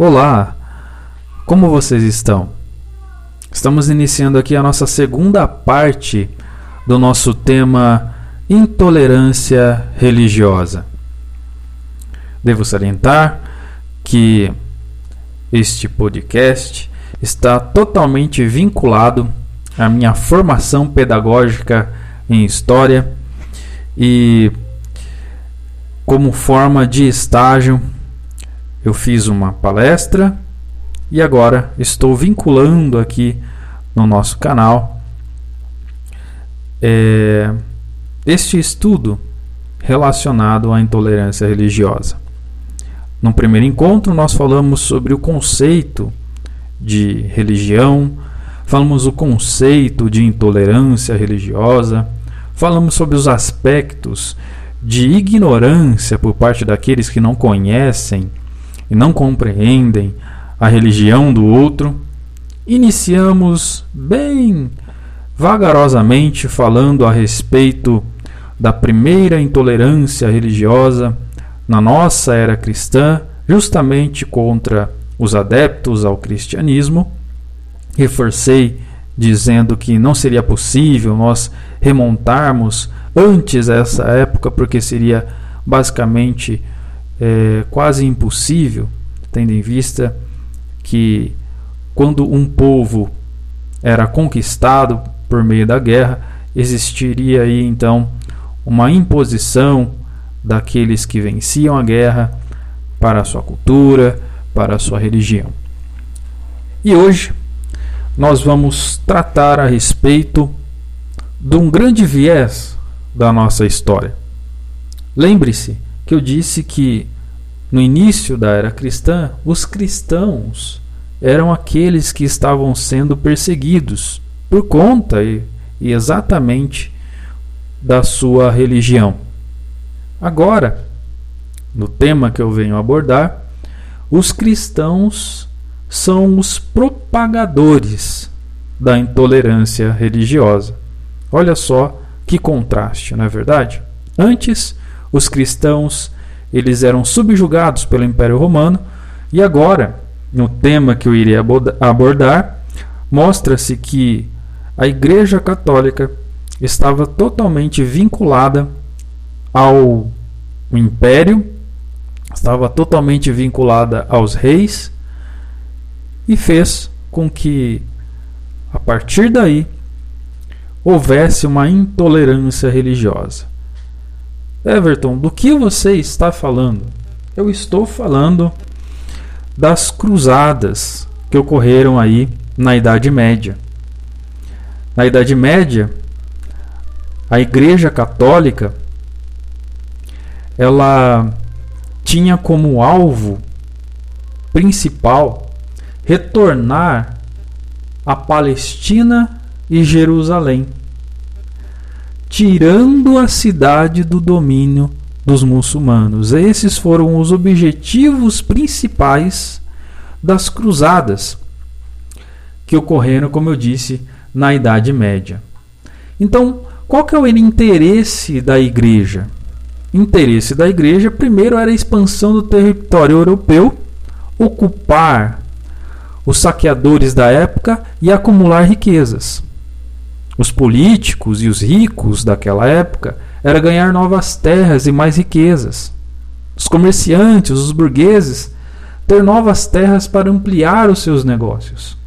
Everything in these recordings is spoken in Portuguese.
Olá, como vocês estão? Estamos iniciando aqui a nossa segunda parte do nosso tema intolerância religiosa. Devo salientar que este podcast está totalmente vinculado à minha formação pedagógica em história e como forma de estágio eu fiz uma palestra e agora estou vinculando aqui no nosso canal é, este estudo relacionado à intolerância religiosa. No primeiro encontro, nós falamos sobre o conceito de religião, falamos o conceito de intolerância religiosa, falamos sobre os aspectos de ignorância por parte daqueles que não conhecem e não compreendem a religião do outro, iniciamos bem vagarosamente falando a respeito da primeira intolerância religiosa na nossa era cristã, justamente contra os adeptos ao cristianismo. Reforcei dizendo que não seria possível nós remontarmos antes essa época, porque seria basicamente é, quase impossível, tendo em vista que quando um povo era conquistado por meio da guerra, existiria aí então uma imposição daqueles que venciam a guerra para a sua cultura, para a sua religião. E hoje nós vamos tratar a respeito de um grande viés da nossa história. Lembre-se que eu disse que no início da era cristã, os cristãos eram aqueles que estavam sendo perseguidos por conta e, e exatamente da sua religião. Agora, no tema que eu venho abordar, os cristãos são os propagadores da intolerância religiosa. Olha só que contraste, não é verdade? Antes, os cristãos eles eram subjugados pelo Império Romano e agora, no tema que eu iria abordar, mostra-se que a Igreja Católica estava totalmente vinculada ao Império, estava totalmente vinculada aos reis e fez com que, a partir daí, houvesse uma intolerância religiosa. Everton, do que você está falando? Eu estou falando das cruzadas que ocorreram aí na Idade Média. Na Idade Média, a Igreja Católica ela tinha como alvo principal retornar a Palestina e Jerusalém tirando a cidade do domínio dos muçulmanos. Esses foram os objetivos principais das cruzadas que ocorreram, como eu disse, na Idade Média. Então, qual que é o interesse da igreja? Interesse da igreja, primeiro, era a expansão do território europeu, ocupar os saqueadores da época e acumular riquezas os políticos e os ricos daquela época era ganhar novas terras e mais riquezas. Os comerciantes, os burgueses, ter novas terras para ampliar os seus negócios.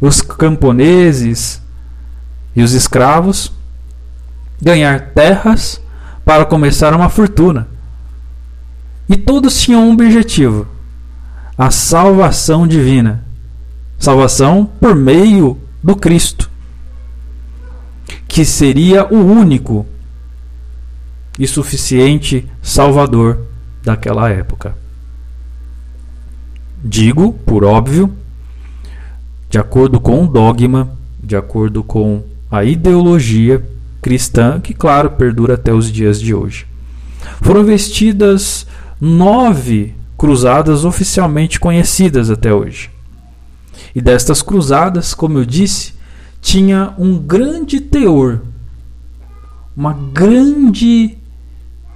Os camponeses e os escravos ganhar terras para começar uma fortuna. E todos tinham um objetivo: a salvação divina. Salvação por meio do Cristo que seria o único e suficiente Salvador daquela época. Digo, por óbvio, de acordo com o dogma, de acordo com a ideologia cristã, que, claro, perdura até os dias de hoje. Foram vestidas nove cruzadas oficialmente conhecidas até hoje. E destas cruzadas, como eu disse, tinha um grande teor, uma grande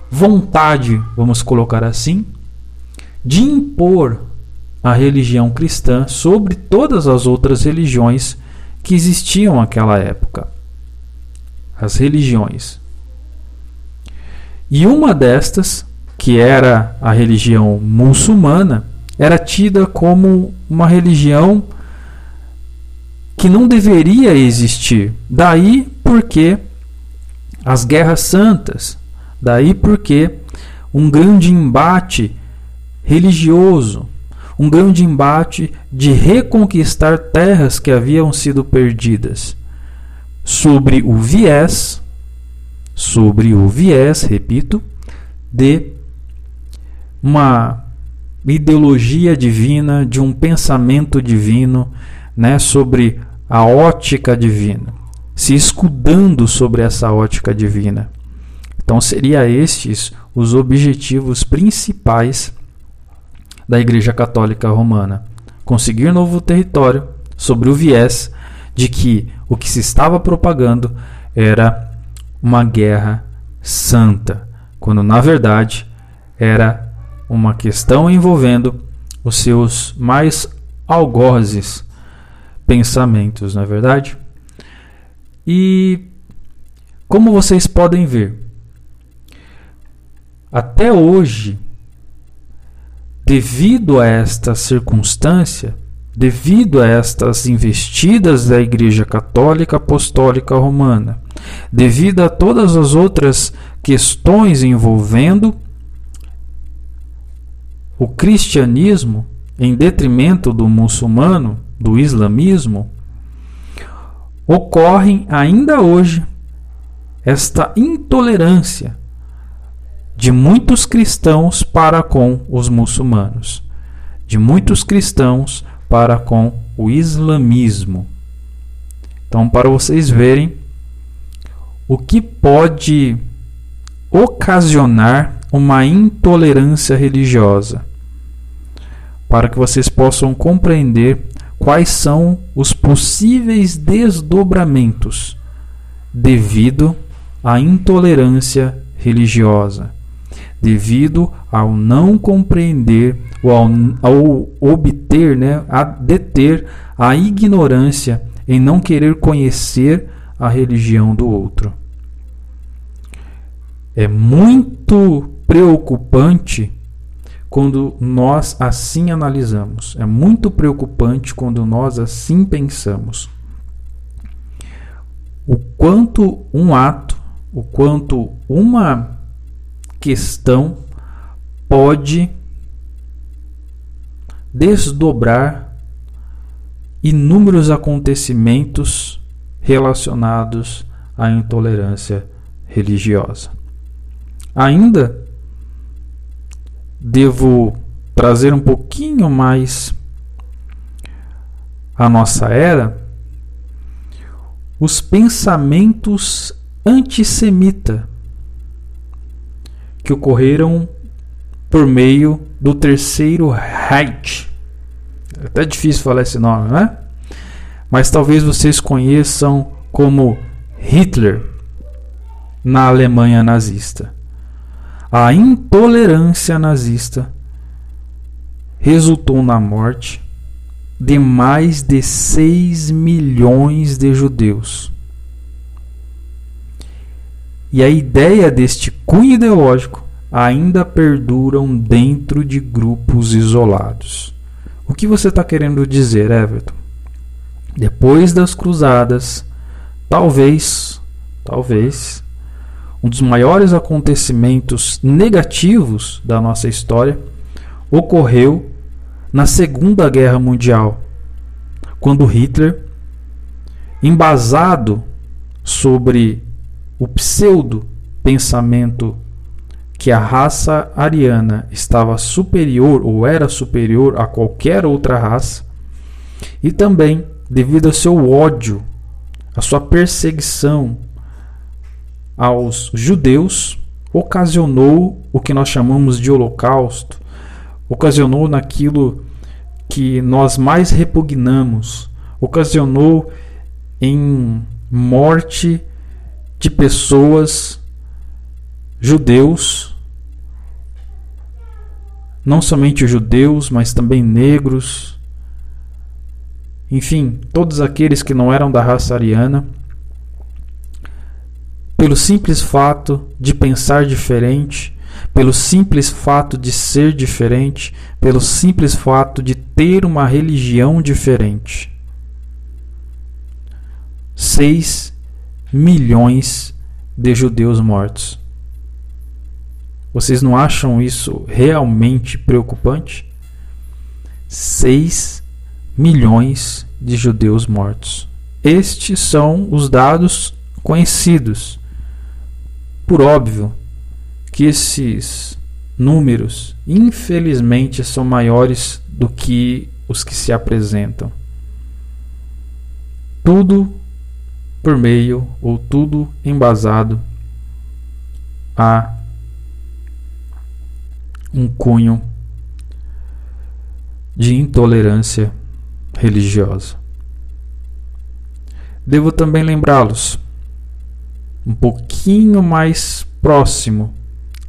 vontade, vamos colocar assim, de impor a religião cristã sobre todas as outras religiões que existiam naquela época. As religiões. E uma destas, que era a religião muçulmana, era tida como uma religião que não deveria existir. Daí porque as guerras santas, daí porque um grande embate religioso, um grande embate de reconquistar terras que haviam sido perdidas, sobre o viés, sobre o viés, repito, de uma ideologia divina, de um pensamento divino, né, sobre a ótica divina, se escudando sobre essa ótica divina. Então seria estes os objetivos principais da Igreja Católica Romana: conseguir novo território sobre o viés de que o que se estava propagando era uma guerra santa, quando na verdade era uma questão envolvendo os seus mais algozes pensamentos, não é verdade? E como vocês podem ver, até hoje, devido a esta circunstância, devido a estas investidas da Igreja Católica Apostólica Romana, devido a todas as outras questões envolvendo o cristianismo em detrimento do muçulmano, do islamismo, ocorrem ainda hoje esta intolerância de muitos cristãos para com os muçulmanos, de muitos cristãos para com o islamismo. Então, para vocês verem o que pode ocasionar uma intolerância religiosa, para que vocês possam compreender quais são os possíveis desdobramentos devido à intolerância religiosa, devido ao não compreender ou ao, ao obter, né, a deter a ignorância em não querer conhecer a religião do outro. É muito preocupante quando nós assim analisamos. É muito preocupante quando nós assim pensamos. O quanto um ato, o quanto uma questão pode desdobrar inúmeros acontecimentos relacionados à intolerância religiosa. Ainda devo trazer um pouquinho mais a nossa era, os pensamentos antissemita que ocorreram por meio do terceiro Reich. É até difícil falar esse nome, né? Mas talvez vocês conheçam como Hitler na Alemanha nazista a intolerância nazista resultou na morte de mais de 6 milhões de judeus. E a ideia deste cunho ideológico ainda perduram dentro de grupos isolados. O que você está querendo dizer, Everton? Depois das cruzadas, talvez, talvez, um dos maiores acontecimentos negativos da nossa história ocorreu na Segunda Guerra Mundial, quando Hitler, embasado sobre o pseudo pensamento que a raça ariana estava superior ou era superior a qualquer outra raça, e também devido ao seu ódio, a sua perseguição aos judeus ocasionou o que nós chamamos de holocausto, ocasionou naquilo que nós mais repugnamos, ocasionou em morte de pessoas judeus não somente judeus, mas também negros, enfim, todos aqueles que não eram da raça ariana, pelo simples fato de pensar diferente, pelo simples fato de ser diferente, pelo simples fato de ter uma religião diferente. 6 milhões de judeus mortos. Vocês não acham isso realmente preocupante? 6 milhões de judeus mortos. Estes são os dados conhecidos. Por óbvio que esses números, infelizmente, são maiores do que os que se apresentam. Tudo por meio ou tudo embasado a um cunho de intolerância religiosa. Devo também lembrá-los, um pouquinho mais próximo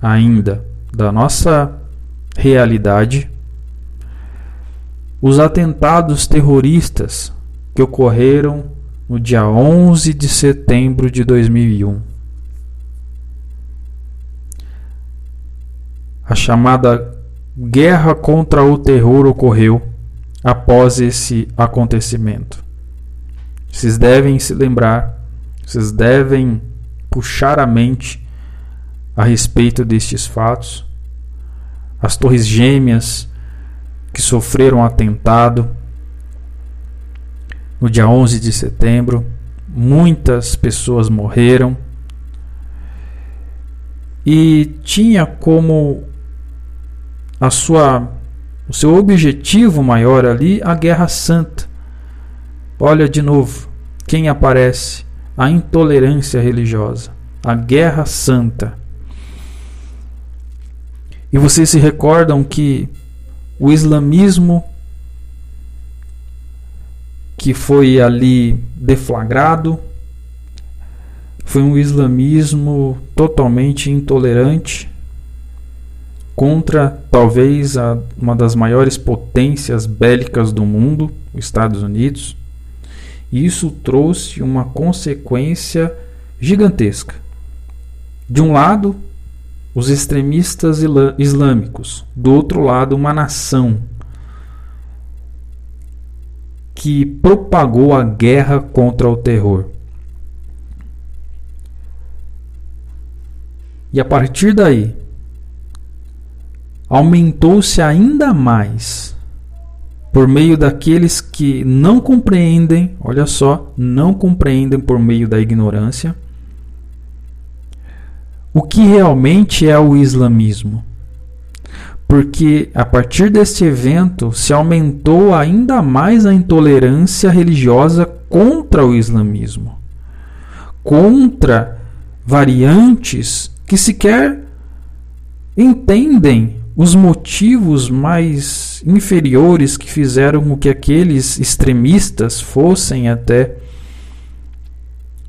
ainda da nossa realidade, os atentados terroristas que ocorreram no dia 11 de setembro de 2001. A chamada guerra contra o terror ocorreu após esse acontecimento. Vocês devem se lembrar, vocês devem puxar a mente a respeito destes fatos. As Torres Gêmeas que sofreram atentado no dia 11 de setembro, muitas pessoas morreram e tinha como a sua o seu objetivo maior ali a guerra santa. Olha de novo, quem aparece? A intolerância religiosa, a guerra santa. E vocês se recordam que o islamismo que foi ali deflagrado foi um islamismo totalmente intolerante contra talvez a, uma das maiores potências bélicas do mundo, os Estados Unidos. E isso trouxe uma consequência gigantesca. De um lado, os extremistas islâmicos, do outro lado, uma nação que propagou a guerra contra o terror. E a partir daí, aumentou-se ainda mais por meio daqueles que não compreendem, olha só, não compreendem por meio da ignorância, o que realmente é o islamismo. Porque a partir deste evento se aumentou ainda mais a intolerância religiosa contra o islamismo, contra variantes que sequer entendem os motivos mais inferiores que fizeram com que aqueles extremistas fossem até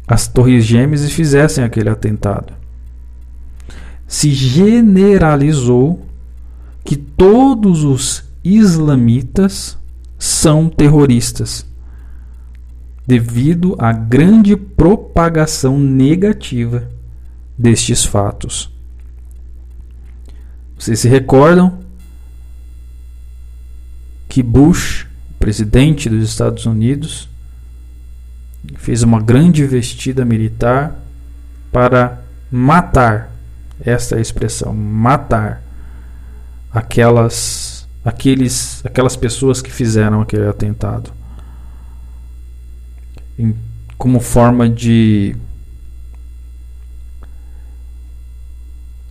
as Torres Gêmeas e fizessem aquele atentado. Se generalizou que todos os islamitas são terroristas, devido à grande propagação negativa destes fatos. Vocês se recordam que Bush, presidente dos Estados Unidos, fez uma grande investida militar para matar esta é a expressão matar aquelas aqueles aquelas pessoas que fizeram aquele atentado. Em, como forma de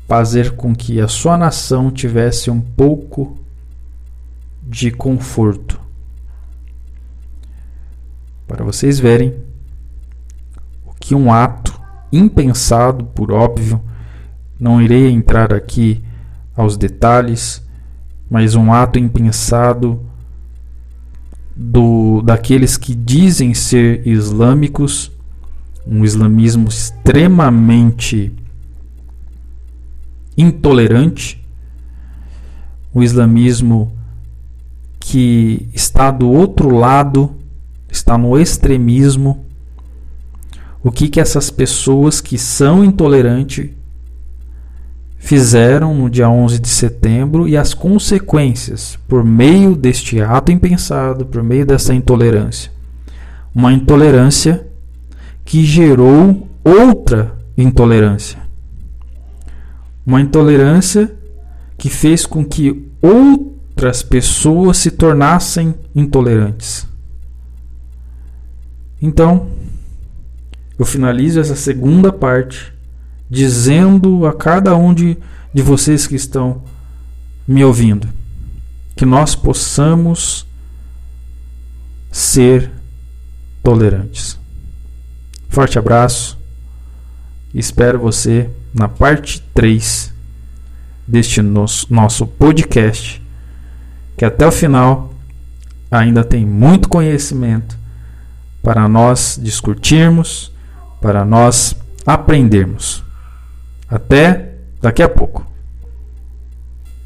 fazer com que a sua nação tivesse um pouco de conforto. Para vocês verem o que um ato impensado, por óbvio, não irei entrar aqui aos detalhes, mas um ato impensado do daqueles que dizem ser islâmicos, um islamismo extremamente intolerante, o islamismo que está do outro lado, está no extremismo. O que que essas pessoas que são intolerantes fizeram no dia 11 de setembro e as consequências por meio deste ato impensado, por meio dessa intolerância. Uma intolerância que gerou outra intolerância. Uma intolerância que fez com que outras pessoas se tornassem intolerantes. Então, eu finalizo essa segunda parte dizendo a cada um de, de vocês que estão me ouvindo que nós possamos ser tolerantes. Forte abraço. Espero você na parte 3 deste nosso, nosso podcast, que até o final ainda tem muito conhecimento para nós discutirmos, para nós aprendermos. Até daqui a pouco.